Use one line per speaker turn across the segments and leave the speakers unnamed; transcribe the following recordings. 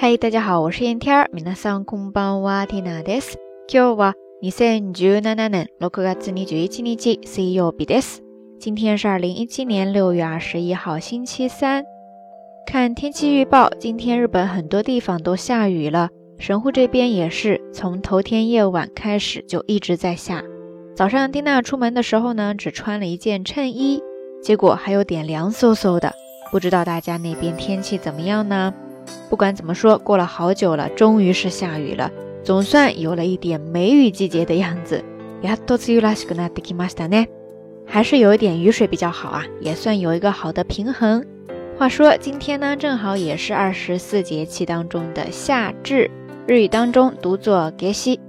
嗨，大家好，我是燕天儿。皆さんこんばんは、ティナです。今日は二千十七年六月二十一日水曜日です。今天是二零一七年六月二十一号，星期三。看天气预报，今天日本很多地方都下雨了，神户这边也是，从头天夜晚开始就一直在下。早上蒂娜出门的时候呢，只穿了一件衬衣，结果还有点凉飕飕的。不知道大家那边天气怎么样呢？ 不管怎么说，过了好久了，终于是下雨了，总算有了一点梅雨季节的样子。还是有一点雨水比较好啊，也算有一个好的平衡。话说今天呢，正好也是二十四节气当中的夏至，日语当中读作节气。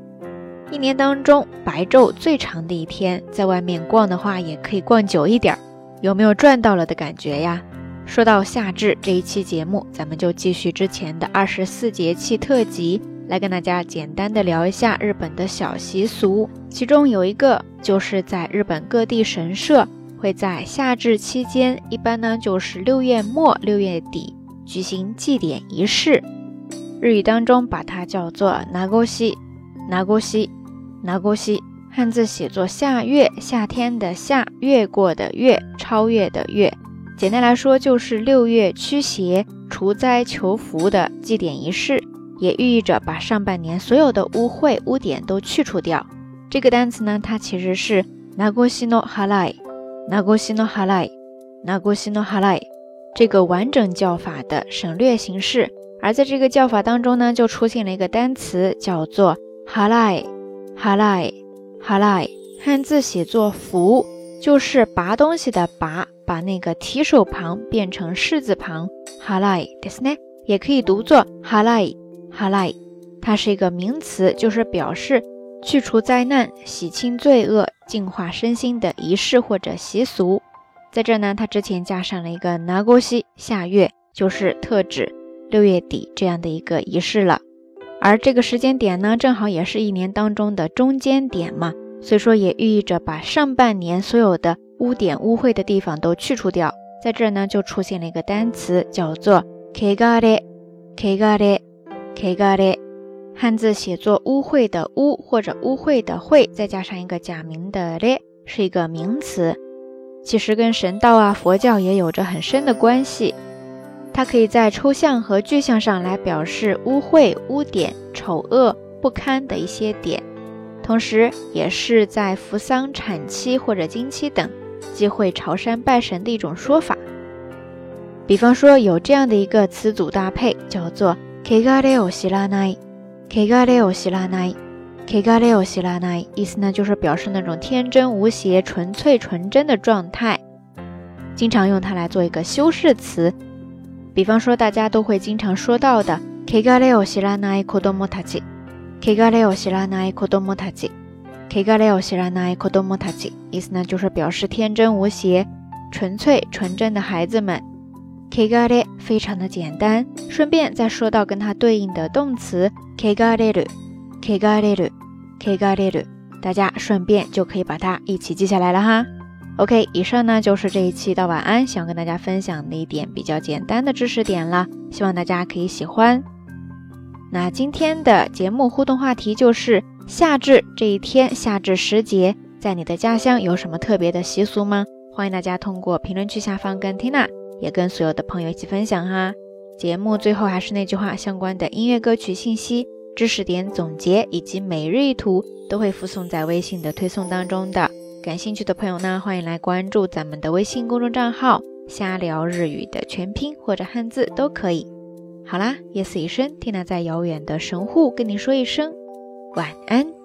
一年当中白昼最长的一天，在外面逛的话也可以逛久一点，有没有赚到了的感觉呀？说到夏至这一期节目，咱们就继续之前的二十四节气特辑，来跟大家简单的聊一下日本的小习俗。其中有一个就是在日本各地神社会在夏至期间，一般呢就是六月末六月底举行祭典仪式。日语当中把它叫做拿过西，拿过西，拿过西，汉字写作夏月，夏天的夏，越过的越，超越的越。简单来说，就是六月驱邪、除灾求福的祭典仪式，也寓意着把上半年所有的污秽污点都去除掉。这个单词呢，它其实是 nagoshino halai，nagoshino halai，nagoshino halai，这个完整叫法的省略形式。而在这个叫法当中呢，就出现了一个单词，叫做 halai，halai，halai，汉字写作福，就是拔东西的拔。把那个提手旁变成士字旁，哈赖的斯呢，也可以读作哈赖哈赖。它是一个名词，就是表示去除灾难、洗清罪恶、净化身心的仪式或者习俗。在这呢，它之前加上了一个拿过西下月，就是特指六月底这样的一个仪式了。而这个时间点呢，正好也是一年当中的中间点嘛，所以说也寓意着把上半年所有的。污点污秽的地方都去除掉，在这儿呢就出现了一个单词，叫做 kegare，kegare，kegare，汉字写作污秽的污或者污秽的秽，再加上一个假名的咧，是一个名词。其实跟神道啊、佛教也有着很深的关系。它可以在抽象和具象上来表示污秽、污点、丑恶、不堪的一些点，同时也是在扶桑产期或者经期等忌讳朝山拜神的一种说法。比方说，有这样的一个词组搭配，叫做 “kegare o shiranai”，“kegare o shiranai”，“kegare o shiranai”，意思呢就是表示那种天真无邪、纯粹纯真的状态。经常用它来做一个修饰词，比方说大家都会经常说到的 “kegare o shiranai kodomo tachi”。がれを知らない子供たち，意思呢就是表示天真无邪、纯粹纯真的孩子们。k がれ非常的简单，顺便再说到跟它对应的动词 k がれる、k がれる、k がれる，大家顺便就可以把它一起记下来了哈。OK，以上呢就是这一期的晚安，想跟大家分享的一点比较简单的知识点了，希望大家可以喜欢。 那今天的节目互动话题就是。夏至这一天，夏至时节，在你的家乡有什么特别的习俗吗？欢迎大家通过评论区下方跟 Tina，也跟所有的朋友一起分享哈。节目最后还是那句话，相关的音乐歌曲信息、知识点总结以及每日一图都会附送在微信的推送当中的。感兴趣的朋友呢，欢迎来关注咱们的微信公众账号“瞎聊日语”的全拼或者汉字都可以。好啦，夜色已深缇娜在遥远的神户跟你说一声。晚安。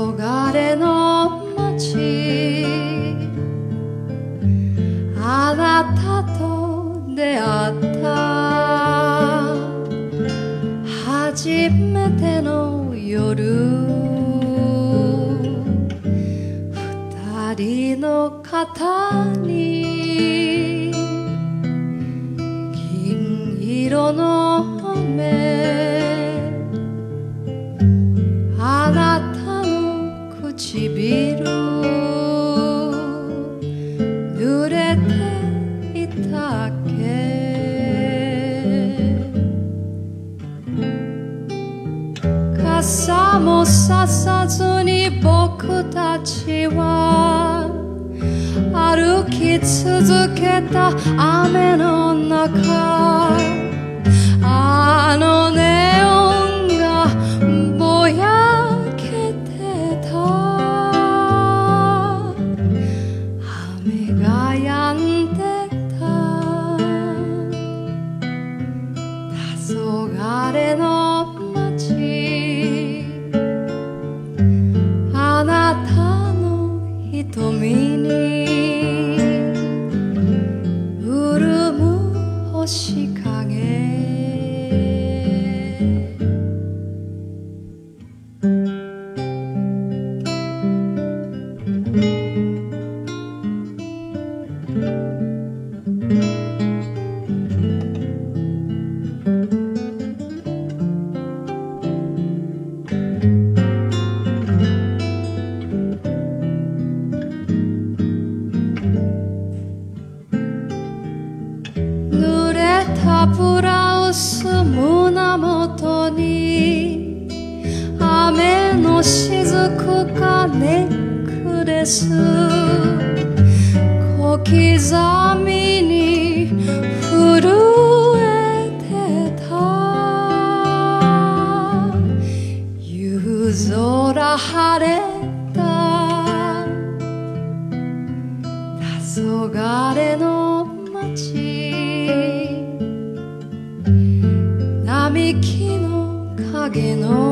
黄昏の街。
あなたと出会った。初めての夜。二人の方。唇濡れていたっけ。傘もささずに僕たちは歩き続けた雨の中。あのネオ me. 雨の雫がネックレス。小刻みに震えてた。夕空晴れた。黄昏の街。並木の影の